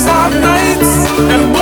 These are nights and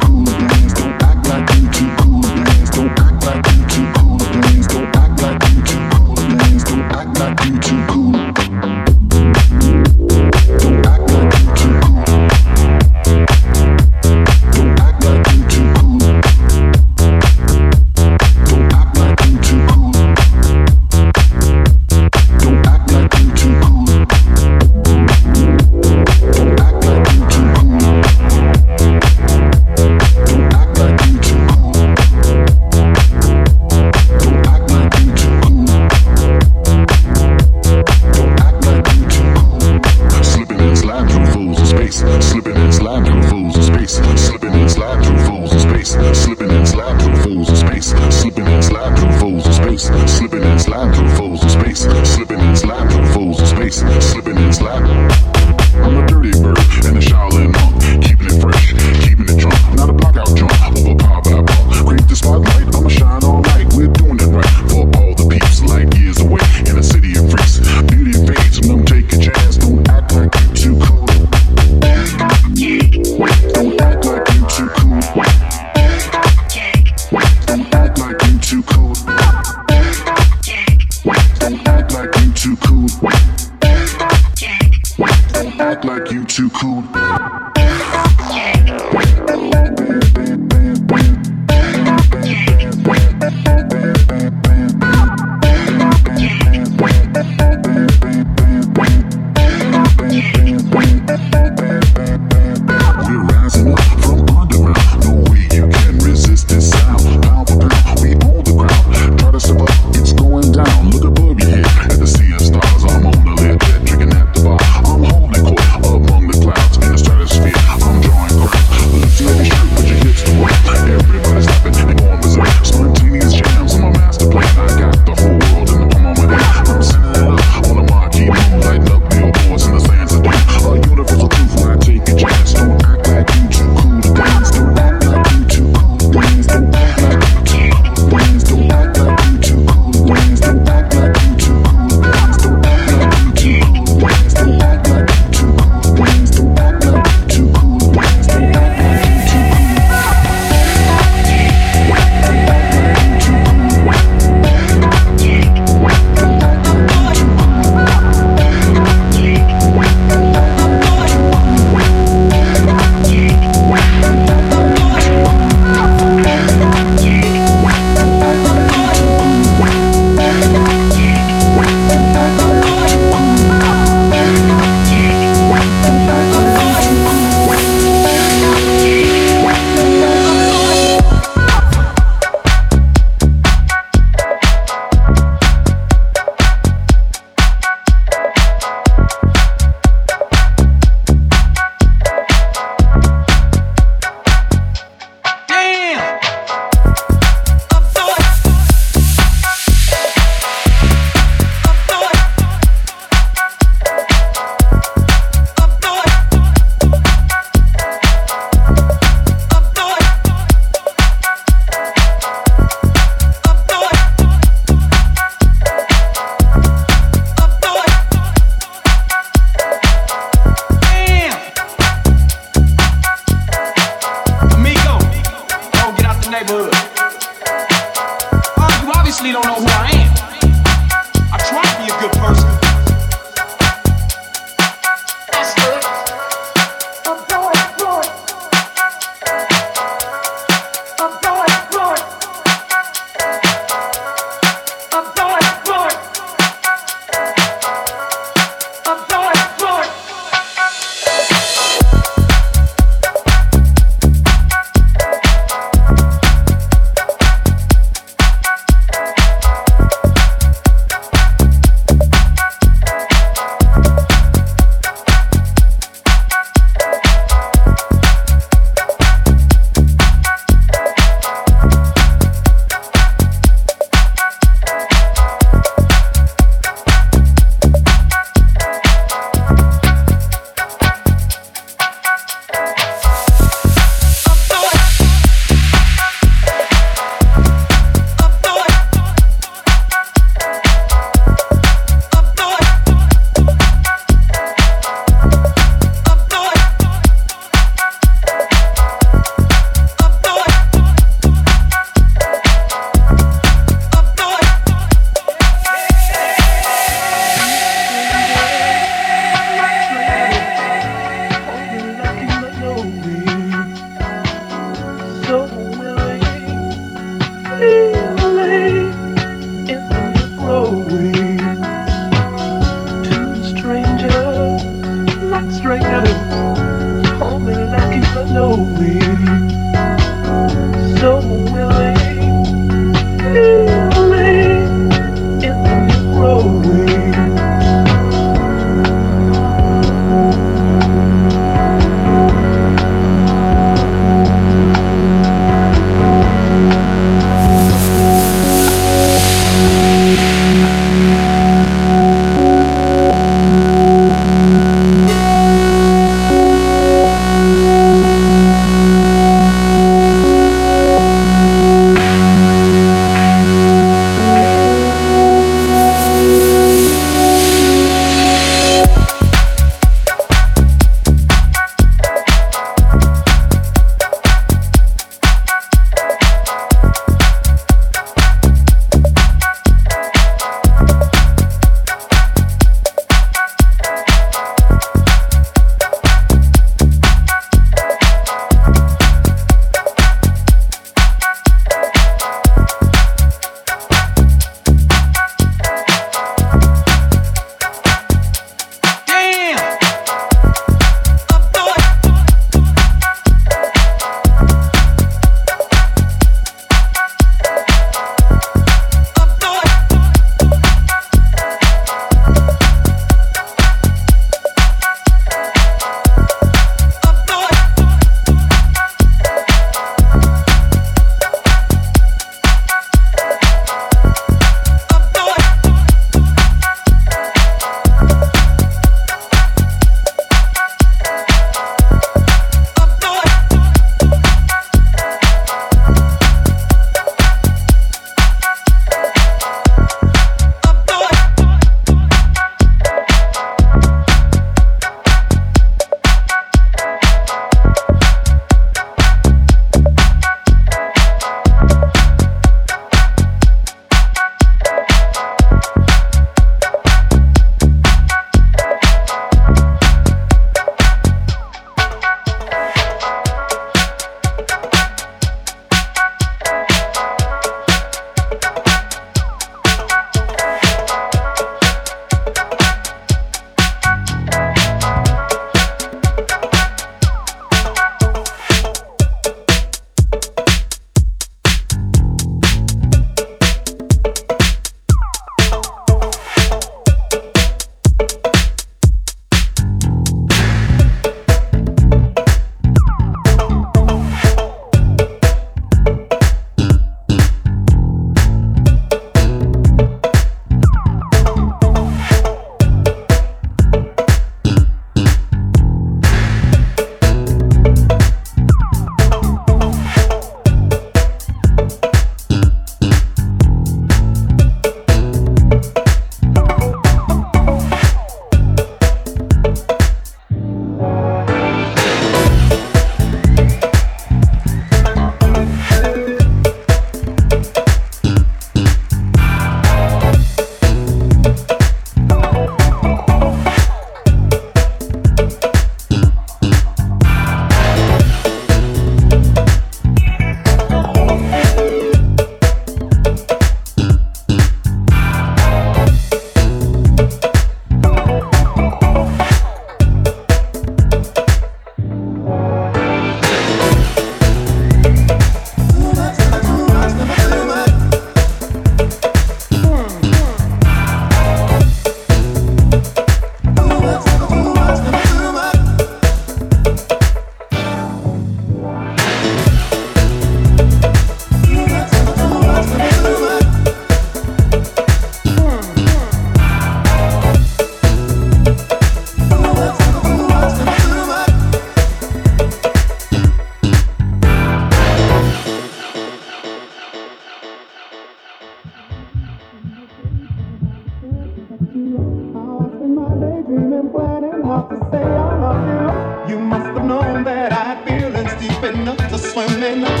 Amen.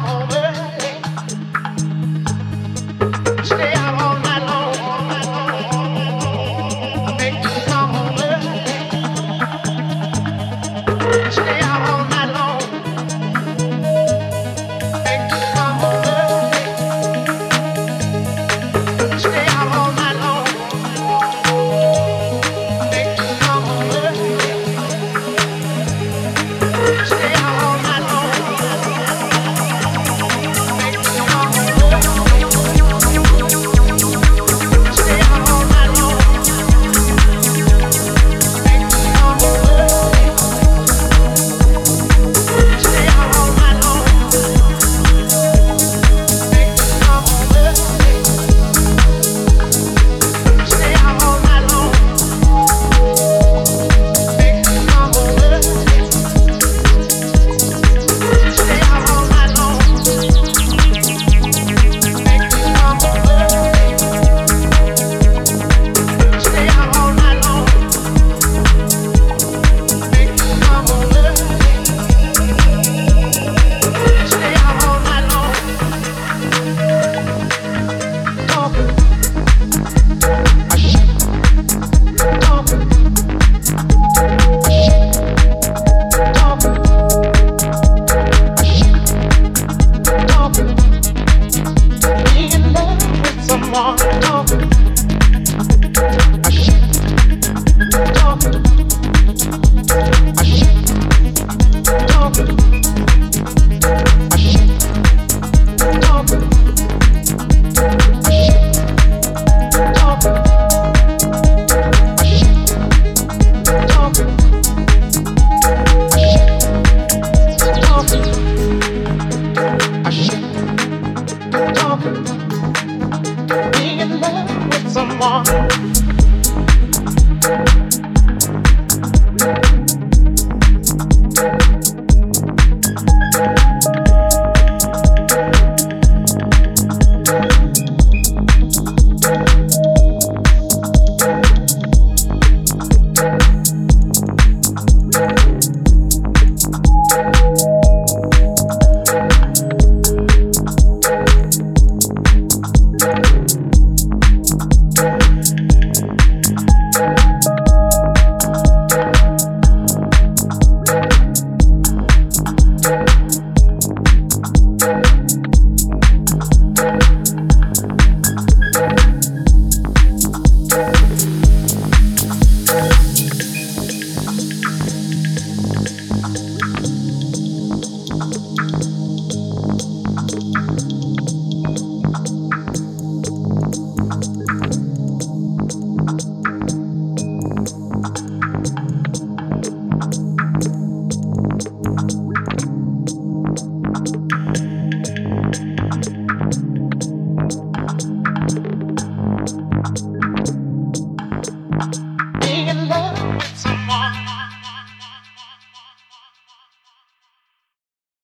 come home.